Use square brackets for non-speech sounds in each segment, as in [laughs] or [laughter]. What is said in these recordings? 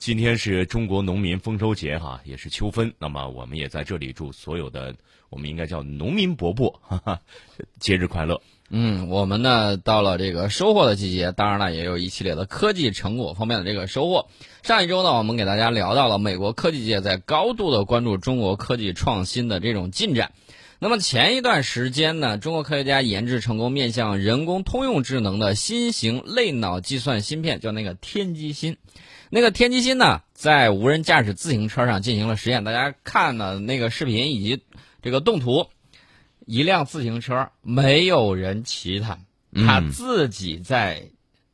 今天是中国农民丰收节哈，也是秋分。那么我们也在这里祝所有的我们应该叫农民伯伯，[laughs] 哈哈，节日快乐。嗯，我们呢到了这个收获的季节，当然了，也有一系列的科技成果方面的这个收获。上一周呢，我们给大家聊到了美国科技界在高度的关注中国科技创新的这种进展。那么前一段时间呢，中国科学家研制成功面向人工通用智能的新型类脑计算芯片，叫那个天机芯。那个天机芯呢，在无人驾驶自行车上进行了实验。大家看的那个视频以及这个动图，一辆自行车没有人骑它，它自己在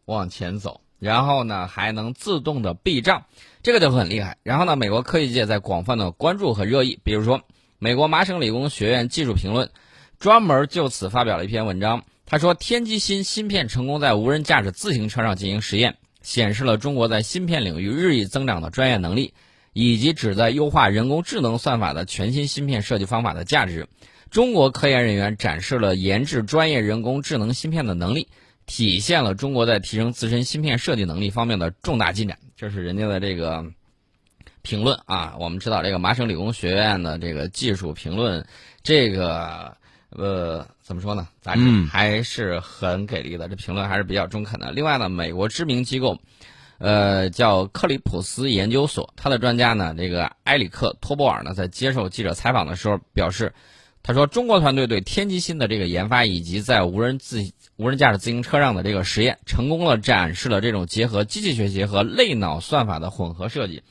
往前走，然后呢还能自动的避障，这个就很厉害。然后呢，美国科技界在广泛的关注和热议，比如说。美国麻省理工学院技术评论专门就此发表了一篇文章。他说，天机芯芯片成功在无人驾驶自行车上进行实验，显示了中国在芯片领域日益增长的专业能力，以及旨在优化人工智能算法的全新芯片设计方法的价值。中国科研人员展示了研制专业人工智能芯片的能力，体现了中国在提升自身芯片设计能力方面的重大进展。这是人家的这个。评论啊，我们知道这个麻省理工学院的这个技术评论，这个呃怎么说呢？杂志还是很给力的，这评论还是比较中肯的。另外呢，美国知名机构，呃叫克里普斯研究所，他的专家呢这个埃里克托波尔呢在接受记者采访的时候表示，他说中国团队对天基芯的这个研发以及在无人自无人驾驶自行车上的这个实验，成功了展示了这种结合机器学习和类脑算法的混合设计。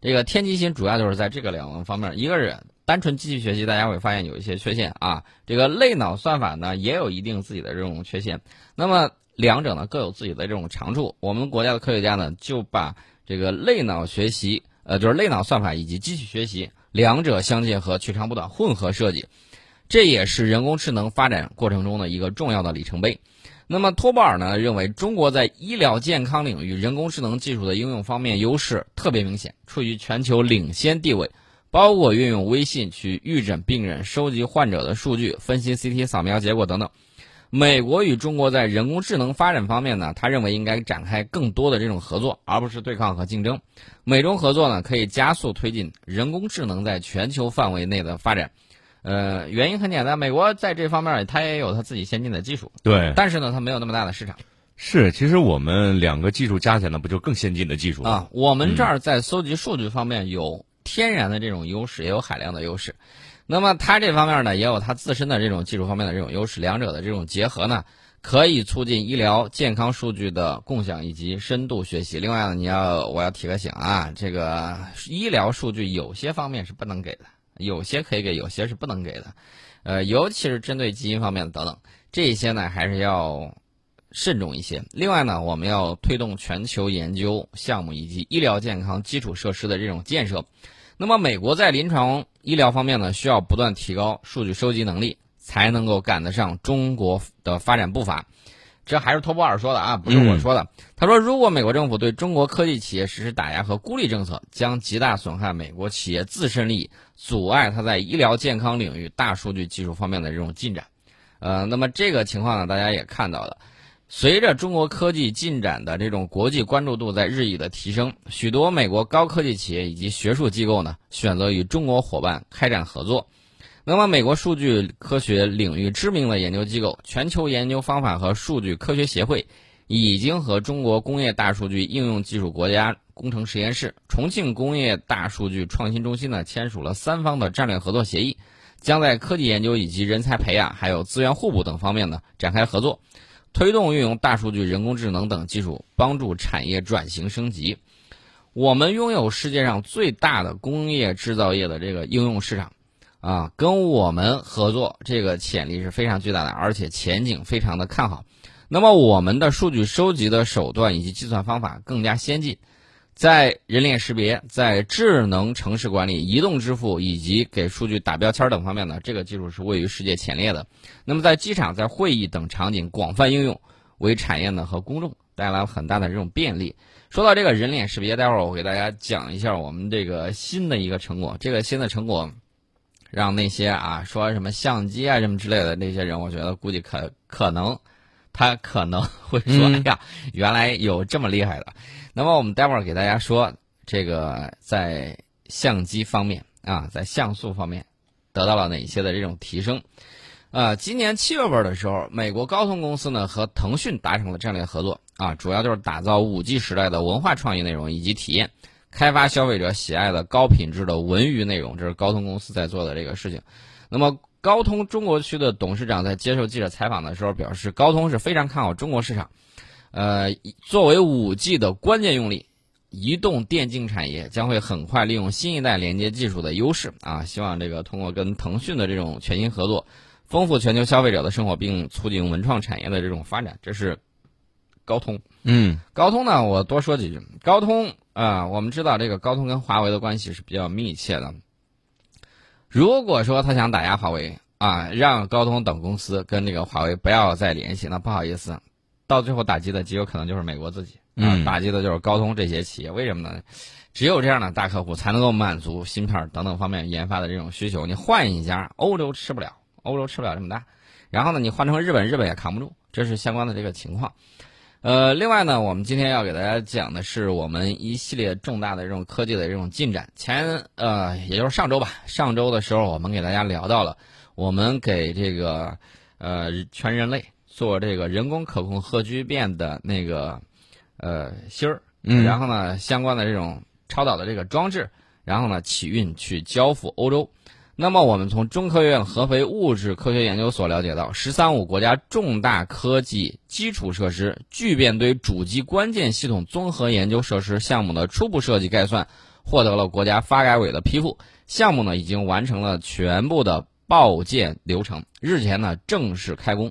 这个天机芯主要就是在这个两个方面，一个是单纯机器学习，大家会发现有一些缺陷啊。这个类脑算法呢，也有一定自己的这种缺陷。那么两者呢各有自己的这种长处。我们国家的科学家呢，就把这个类脑学习，呃，就是类脑算法以及机器学习两者相结合，取长补短，混合设计，这也是人工智能发展过程中的一个重要的里程碑。那么托波尔呢认为，中国在医疗健康领域人工智能技术的应用方面优势特别明显，处于全球领先地位。包括运用微信去预诊病人、收集患者的数据、分析 CT 扫描结果等等。美国与中国在人工智能发展方面呢，他认为应该展开更多的这种合作，而不是对抗和竞争。美中合作呢，可以加速推进人工智能在全球范围内的发展。呃，原因很简单，美国在这方面它也有它自己先进的技术，对，但是呢，它没有那么大的市场。是，其实我们两个技术加起来，不就更先进的技术啊？我们这儿在搜集数据方面有天然的这种优势，也有海量的优势。那么它这方面呢，也有它自身的这种技术方面的这种优势，两者的这种结合呢，可以促进医疗健康数据的共享以及深度学习。另外呢，你要我要提个醒啊，这个医疗数据有些方面是不能给的。有些可以给，有些是不能给的，呃，尤其是针对基因方面的等等，这些呢还是要慎重一些。另外呢，我们要推动全球研究项目以及医疗健康基础设施的这种建设。那么，美国在临床医疗方面呢，需要不断提高数据收集能力，才能够赶得上中国的发展步伐。这还是托波尔说的啊，不是我说的。他说，如果美国政府对中国科技企业实施打压和孤立政策，将极大损害美国企业自身利益，阻碍它在医疗健康领域、大数据技术方面的这种进展。呃，那么这个情况呢，大家也看到了。随着中国科技进展的这种国际关注度在日益的提升，许多美国高科技企业以及学术机构呢，选择与中国伙伴开展合作。那么，美国数据科学领域知名的研究机构——全球研究方法和数据科学协会，已经和中国工业大数据应用技术国家工程实验室、重庆工业大数据创新中心呢签署了三方的战略合作协议，将在科技研究以及人才培养、还有资源互补等方面呢展开合作，推动运用大数据、人工智能等技术，帮助产业转型升级。我们拥有世界上最大的工业制造业的这个应用市场。啊，跟我们合作，这个潜力是非常巨大的，而且前景非常的看好。那么，我们的数据收集的手段以及计算方法更加先进，在人脸识别、在智能城市管理、移动支付以及给数据打标签等方面呢，这个技术是位于世界前列的。那么，在机场、在会议等场景广泛应用，为产业呢和公众带来了很大的这种便利。说到这个人脸识别，待会儿我给大家讲一下我们这个新的一个成果。这个新的成果。让那些啊说什么相机啊什么之类的那些人，我觉得估计可可能，他可能会说，哎呀，原来有这么厉害的。那么我们待会儿给大家说，这个在相机方面啊，在像素方面得到了哪些的这种提升？呃，今年七月份的时候，美国高通公司呢和腾讯达成了战略合作啊，主要就是打造五 G 时代的文化创意内容以及体验，开发消费者喜爱的高品质的文娱内容，这是高通公司在做的这个事情。那么，高通中国区的董事长在接受记者采访的时候表示，高通是非常看好中国市场，呃，作为五 G 的关键用力。移动电竞产业将会很快利用新一代连接技术的优势啊，希望这个通过跟腾讯的这种全新合作。丰富全球消费者的生活，并促进文创产业的这种发展，这是高通。嗯，高通呢，我多说几句。高通啊，我们知道这个高通跟华为的关系是比较密切的。如果说他想打压华为啊，让高通等公司跟这个华为不要再联系，那不好意思，到最后打击的极有可能就是美国自己啊，打击的就是高通这些企业。为什么呢？只有这样的大客户才能够满足芯片等等方面研发的这种需求。你换一家，欧洲吃不了。欧洲吃不了这么大，然后呢，你换成日本，日本也扛不住，这是相关的这个情况。呃，另外呢，我们今天要给大家讲的是我们一系列重大的这种科技的这种进展。前呃，也就是上周吧，上周的时候我们给大家聊到了，我们给这个呃全人类做这个人工可控核聚变的那个呃芯儿，然后呢，相关的这种超导的这个装置，然后呢起运去交付欧洲。那么，我们从中科院合肥物质科学研究所了解到，“十三五”国家重大科技基础设施聚变堆主机关键系统综合研究设施项目的初步设计概算获得了国家发改委的批复，项目呢已经完成了全部的报建流程，日前呢正式开工。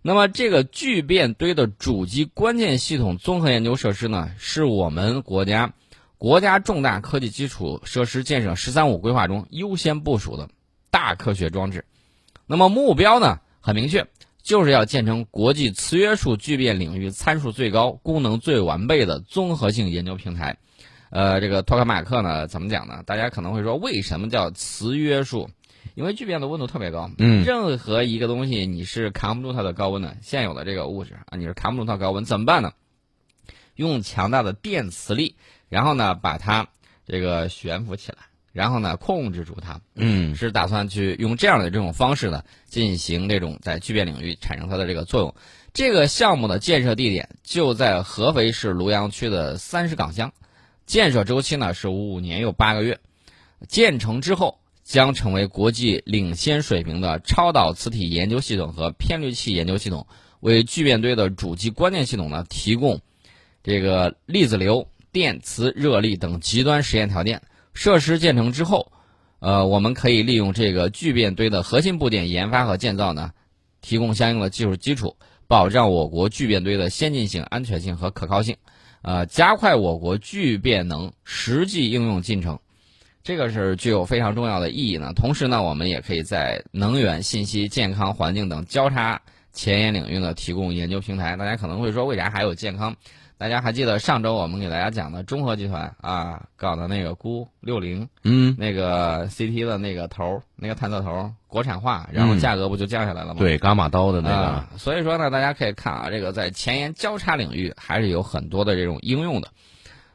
那么，这个聚变堆的主机关键系统综合研究设施呢，是我们国家。国家重大科技基础设施建设“十三五”规划中优先部署的大科学装置，那么目标呢很明确，就是要建成国际磁约束聚变领域参数最高、功能最完备的综合性研究平台。呃，这个托卡马克呢怎么讲呢？大家可能会说，为什么叫磁约束？因为聚变的温度特别高，嗯，任何一个东西你是扛不住它的高温的，现有的这个物质啊，你是扛不住它高温，怎么办呢？用强大的电磁力。然后呢，把它这个悬浮起来，然后呢，控制住它。嗯，是打算去用这样的这种方式呢，进行这种在聚变领域产生它的这个作用。这个项目的建设地点就在合肥市庐阳区的三十岗乡，建设周期呢是五年又八个月。建成之后，将成为国际领先水平的超导磁体研究系统和偏滤器研究系统，为聚变堆的主机关键系统呢提供这个粒子流。电磁、热力等极端实验条件，设施建成之后，呃，我们可以利用这个聚变堆的核心部件研发和建造呢，提供相应的技术基础，保障我国聚变堆的先进性、安全性和可靠性，呃，加快我国聚变能实际应用进程，这个是具有非常重要的意义呢。同时呢，我们也可以在能源、信息、健康、环境等交叉前沿领域呢提供研究平台。大家可能会说，为啥还有健康？大家还记得上周我们给大家讲的中核集团啊搞的那个钴六零，嗯，那个 CT 的那个头，那个探测头国产化，然后价格不就降下来了吗？对，伽马刀的那个。所以说呢，大家可以看啊，这个在前沿交叉领域还是有很多的这种应用的。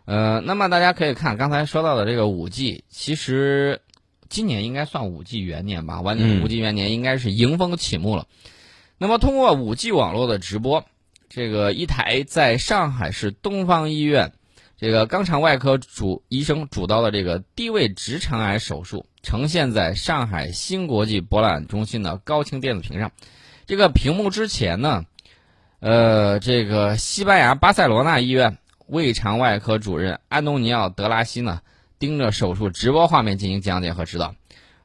呃，那么大家可以看刚才说到的这个五 G，其实今年应该算五 G 元年吧？完五 G 元年应该是迎风起幕了。那么通过五 G 网络的直播。这个一台在上海市东方医院，这个肛肠外科主医生主刀的这个低位直肠癌手术，呈现在上海新国际博览中心的高清电子屏上。这个屏幕之前呢，呃，这个西班牙巴塞罗那医院胃肠外科主任安东尼奥·德拉西呢，盯着手术直播画面进行讲解和指导。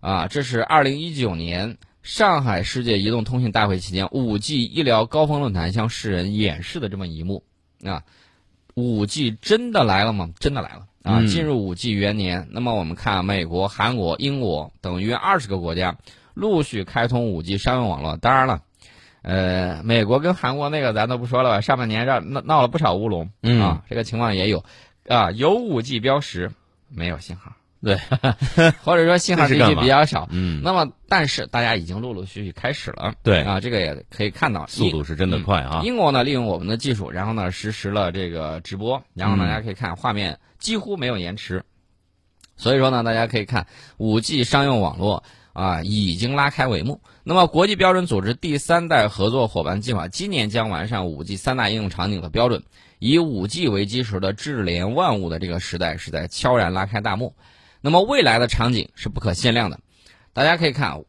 啊，这是二零一九年。上海世界移动通信大会期间，五 G 医疗高峰论坛向世人演示的这么一幕啊，五 G 真的来了吗？真的来了啊！进入五 G 元年，那么我们看美国、韩国、英国等约二十个国家陆续开通五 G 商用网络。当然了，呃，美国跟韩国那个咱都不说了吧，上半年让闹闹了不少乌龙啊，这个情况也有啊，有五 G 标识，没有信号。对，或者说信号信息比较少。嗯，那么但是大家已经陆陆续续开始了。对啊，这个也可以看到，速度是真的快啊。英国呢，利用我们的技术，然后呢实施了这个直播，然后大家可以看画面几乎没有延迟。所以说呢，大家可以看五 G 商用网络啊已经拉开帷幕。那么，国际标准组织第三代合作伙伴计划今年将完善五 G 三大应用场景的标准。以五 G 为基础的智联万物的这个时代是在悄然拉开大幕。那么，未来的场景是不可限量的。大家可以看，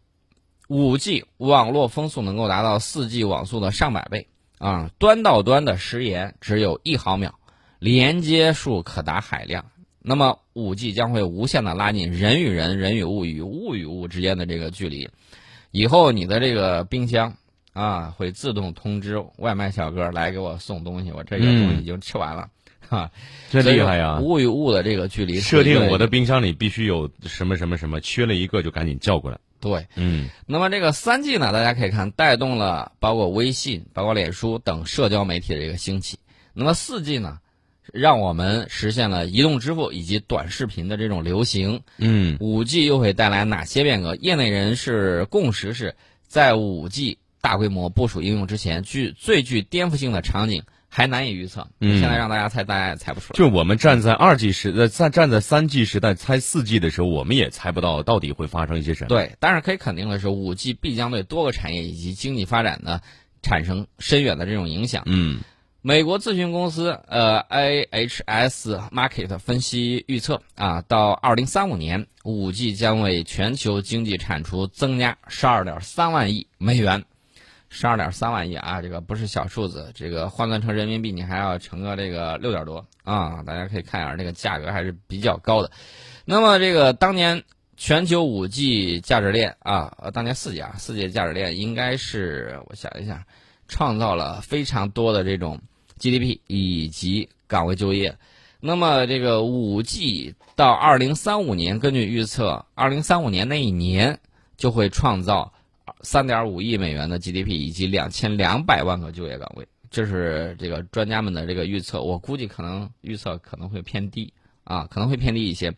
五 G 网络风速能够达到四 G 网速的上百倍啊，端到端的时延只有一毫秒，连接数可达海量。那么，五 G 将会无限的拉近人与人、人与物与物与物之间的这个距离。以后，你的这个冰箱。啊，会自动通知外卖小哥来给我送东西，我这个东西已经吃完了，哈，真厉害呀！物与物的这个距离，设定我的冰箱里必须有什么什么什么，缺了一个就赶紧叫过来。对，嗯。那么这个三 G 呢，大家可以看，带动了包括微信、包括脸书等社交媒体的一个兴起。那么四 G 呢，让我们实现了移动支付以及短视频的这种流行。嗯。五 G 又会带来哪些变革？业内人士共识是在五 G。大规模部署应用之前，具最具颠覆性的场景还难以预测。嗯，现在让大家猜，大家也猜不出来。就我们站在二 G 时代，在站在三 G 时代猜四 G 的时候，我们也猜不到到底会发生一些什么。对，但是可以肯定的是，五 G 必将对多个产业以及经济发展呢产生深远的这种影响。嗯，美国咨询公司呃 IHS Market 分析预测啊，到二零三五年，五 G 将为全球经济产出增加十二点三万亿美元。十二点三万亿啊，这个不是小数字，这个换算成人民币，你还要乘个这个六点多啊！大家可以看一下，这个价格还是比较高的。那么，这个当年全球五 G 价值链啊，呃，当年四 G 啊，四 G 价值链应该是我想一下，创造了非常多的这种 GDP 以及岗位就业。那么，这个五 G 到二零三五年，根据预测，二零三五年那一年就会创造。三点五亿美元的 GDP 以及两千两百万个就业岗位，这是这个专家们的这个预测。我估计可能预测可能会偏低啊，可能会偏低一些。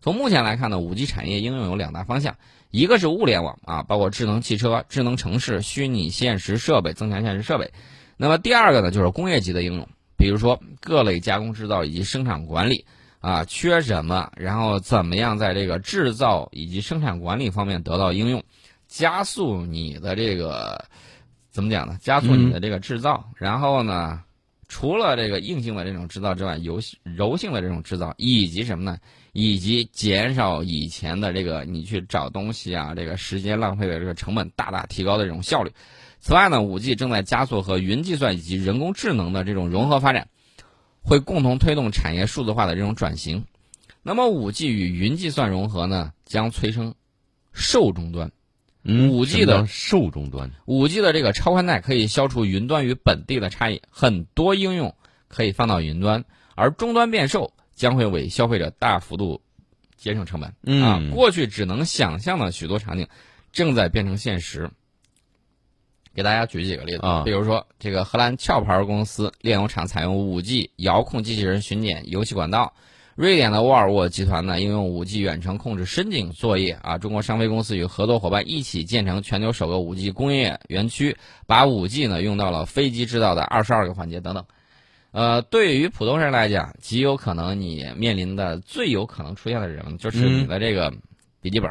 从目前来看呢，五 G 产业应用有两大方向，一个是物联网啊，包括智能汽车、智能城市、虚拟现实设备、增强现实设备。那么第二个呢，就是工业级的应用，比如说各类加工制造以及生产管理啊，缺什么，然后怎么样在这个制造以及生产管理方面得到应用。加速你的这个怎么讲呢？加速你的这个制造，然后呢，除了这个硬性的这种制造之外，柔柔性的这种制造，以及什么呢？以及减少以前的这个你去找东西啊，这个时间浪费的这个成本，大大提高的这种效率。此外呢，五 G 正在加速和云计算以及人工智能的这种融合发展，会共同推动产业数字化的这种转型。那么，五 G 与云计算融合呢，将催生受终端。五 G 的受终端，五 G 的这个超宽带可以消除云端与本地的差异，很多应用可以放到云端，而终端变售将会为消费者大幅度节省成本。啊，过去只能想象的许多场景，正在变成现实。给大家举几个例子啊，比如说这个荷兰壳牌公司炼油厂采用五 G 遥控机器人巡检油气管道。瑞典的沃尔沃集团呢，应用五 G 远程控制深井作业啊。中国商飞公司与合作伙伴一起建成全球首个五 G 工业园区，把五 G 呢用到了飞机制造的二十二个环节等等。呃，对于普通人来讲，极有可能你面临的最有可能出现的人就是你的这个笔记本，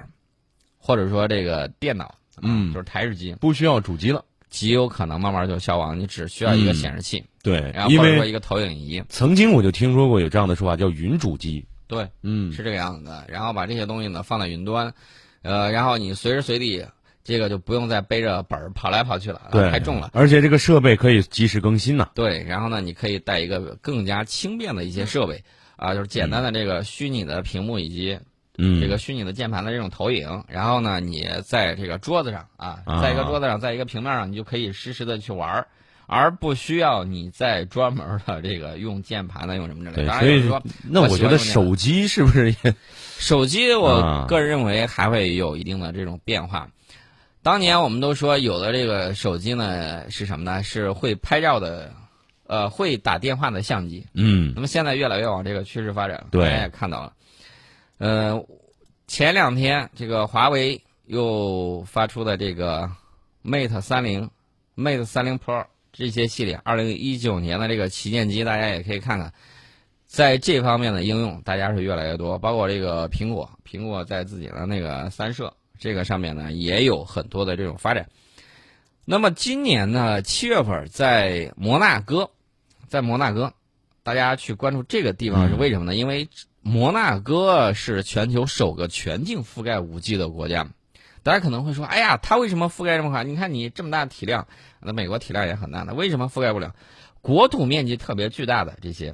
或者说这个电脑，嗯，就是台式机，不需要主机了。极有可能慢慢就消亡，你只需要一个显示器，对，然后或者说一个投影仪。曾经我就听说过有这样的说法，叫云主机。对，嗯，是这个样子的。然后把这些东西呢放在云端，呃，然后你随时随地这个就不用再背着本儿跑来跑去了，对，太重了。而且这个设备可以及时更新呢。对，然后呢，你可以带一个更加轻便的一些设备，啊，就是简单的这个虚拟的屏幕以及。嗯，这个虚拟的键盘的这种投影，然后呢，你在这个桌子上啊，在一个桌子上，在一个平面上，你就可以实时的去玩而不需要你再专门的这个用键盘的用什么之类的。所以说，那我觉得手机是不是也？[laughs] 手机，我个人认为还会有一定的这种变化。当年我们都说有的这个手机呢是什么呢？是会拍照的，呃，会打电话的相机。嗯。那么现在越来越往这个趋势发展，对，大家也看到了。呃，前两天这个华为又发出的这个 Mate 三零、Mate 三零 Pro 这些系列，二零一九年的这个旗舰机，大家也可以看看，在这方面的应用，大家是越来越多。包括这个苹果，苹果在自己的那个三摄这个上面呢，也有很多的这种发展。那么今年呢，七月份在摩纳哥，在摩纳哥，大家去关注这个地方是为什么呢？因为摩纳哥是全球首个全境覆盖五 G 的国家。大家可能会说：“哎呀，它为什么覆盖这么快？你看你这么大体量，那美国体量也很大的，为什么覆盖不了？国土面积特别巨大的这些，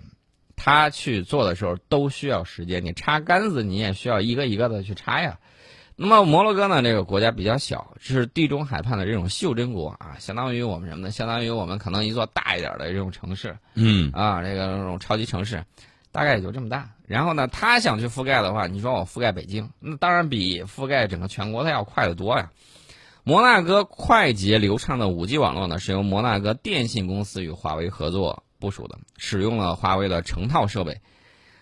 它去做的时候都需要时间。你插杆子，你也需要一个一个的去插呀。那么摩洛哥呢，这个国家比较小，是地中海畔的这种袖珍国啊，相当于我们什么呢？相当于我们可能一座大一点的这种城市，嗯啊，这个这种超级城市。”大概也就这么大，然后呢，他想去覆盖的话，你说我覆盖北京，那当然比覆盖整个全国它要快得多呀。摩纳哥快捷流畅的 5G 网络呢，是由摩纳哥电信公司与华为合作部署的，使用了华为的成套设备。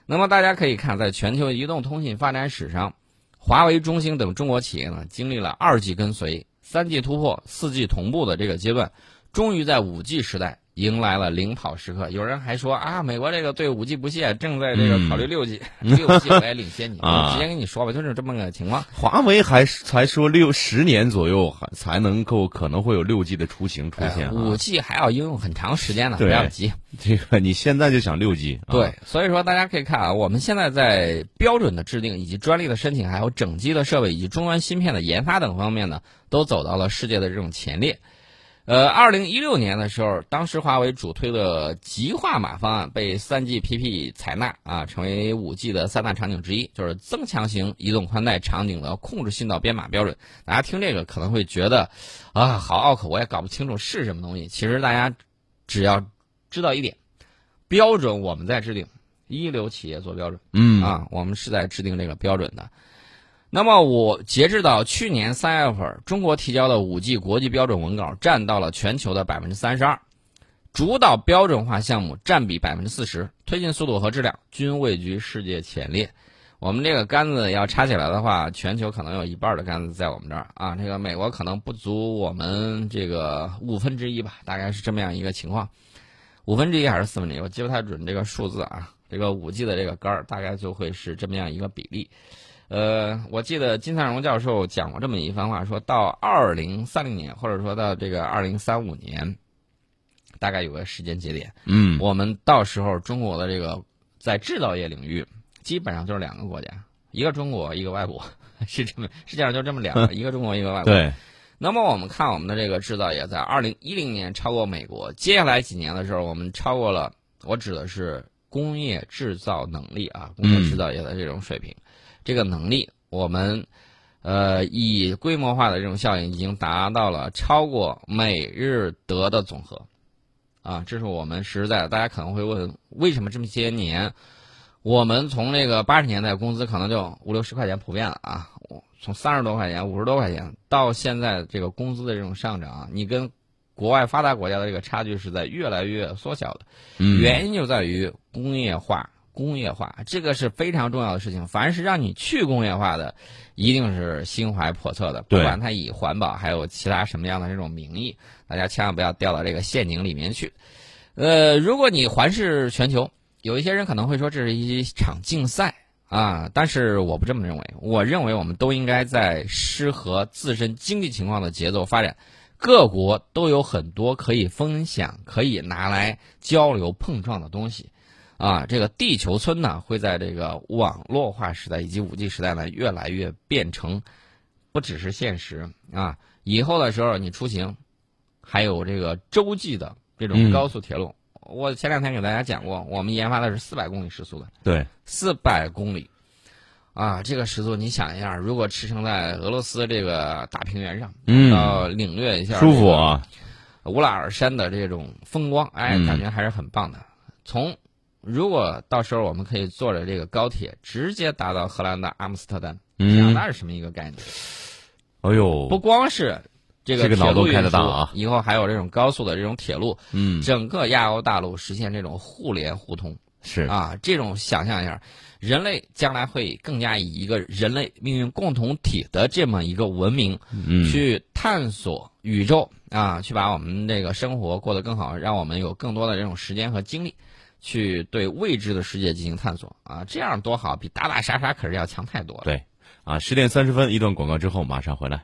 那么大家可以看，在全球移动通信发展史上，华为、中兴等中国企业呢，经历了 2G 跟随、3G 突破、4G 同步的这个阶段，终于在 5G 时代。迎来了领跑时刻，有人还说啊，美国这个对五 G 不屑，正在这个考虑六 G，[laughs] 六 G 我也领先你，我 [laughs] 直接跟你说吧，就是这么个情况。华为还才说六十年左右才能够可能会有六 G 的雏形出现，五 G 还要应用很长时间呢，不要急。这个你现在就想六 G，对，所以说大家可以看啊，我们现在在标准的制定、以及专利的申请、还有整机的设备以及终端芯片的研发等方面呢，都走到了世界的这种前列。呃，二零一六年的时候，当时华为主推的极化码方案被三 GPP 采纳啊，成为五 G 的三大场景之一，就是增强型移动宽带场景的控制信道编码标准。大家听这个可能会觉得啊，好拗口，我也搞不清楚是什么东西。其实大家只要知道一点，标准我们在制定，一流企业做标准，嗯啊，我们是在制定这个标准的。那么，我截至到去年三月份，中国提交的五 G 国际标准文稿占到了全球的百分之三十二，主导标准化项目占比百分之四十，推进速度和质量均位居世界前列。我们这个杆子要插起来的话，全球可能有一半的杆子在我们这儿啊。这个美国可能不足我们这个五分之一吧，大概是这么样一个情况，五分之一还是四分之一，我记不太准这个数字啊。这个五 G 的这个杆儿大概就会是这么样一个比例。呃，我记得金灿荣教授讲过这么一番话，说到二零三零年，或者说到这个二零三五年，大概有个时间节点。嗯，我们到时候中国的这个在制造业领域，基本上就是两个国家，一个中国，一个外国，[laughs] 是这么，世界上就这么两个，[laughs] 一个中国，一个外国。对。那么我们看我们的这个制造业，在二零一零年超过美国，接下来几年的时候，我们超过了，我指的是工业制造能力啊，工业制造业的这种水平。这个能力，我们，呃，以规模化的这种效应，已经达到了超过美日德的总和，啊，这是我们实在。大家可能会问，为什么这么些年，我们从那个八十年代工资可能就五六十块钱普遍了啊，从三十多块钱、五十多块钱到现在这个工资的这种上涨，你跟国外发达国家的这个差距是在越来越缩小的，原因就在于工业化。工业化这个是非常重要的事情。凡是让你去工业化的，一定是心怀叵测的，不管它以环保还有其他什么样的这种名义，大家千万不要掉到这个陷阱里面去。呃，如果你环视全球，有一些人可能会说这是一场竞赛啊，但是我不这么认为。我认为我们都应该在适合自身经济情况的节奏发展，各国都有很多可以分享、可以拿来交流碰撞的东西。啊，这个地球村呢，会在这个网络化时代以及五 G 时代呢，越来越变成不只是现实啊。以后的时候，你出行还有这个洲际的这种高速铁路。我前两天给大家讲过，我们研发的是四百公里时速的。对，四百公里啊，这个时速你想一下，如果驰骋在俄罗斯这个大平原上，嗯，要领略一下舒服啊，乌拉尔山的这种风光，哎，感觉还是很棒的。从如果到时候我们可以坐着这个高铁直接达到荷兰的阿姆斯特丹，嗯，那是什么一个概念？哎呦，不光是这个铁路开得大啊，以后还有这种高速的这种铁路，嗯，整个亚欧大陆实现这种互联互通，是。啊，这种想象一下，人类将来会更加以一个人类命运共同体的这么一个文明，嗯，去探索宇宙啊，去把我们这个生活过得更好，让我们有更多的这种时间和精力，去对未知的世界进行探索啊，这样多好，比打打杀杀可是要强太多了。对，啊，十点三十分，一段广告之后马上回来。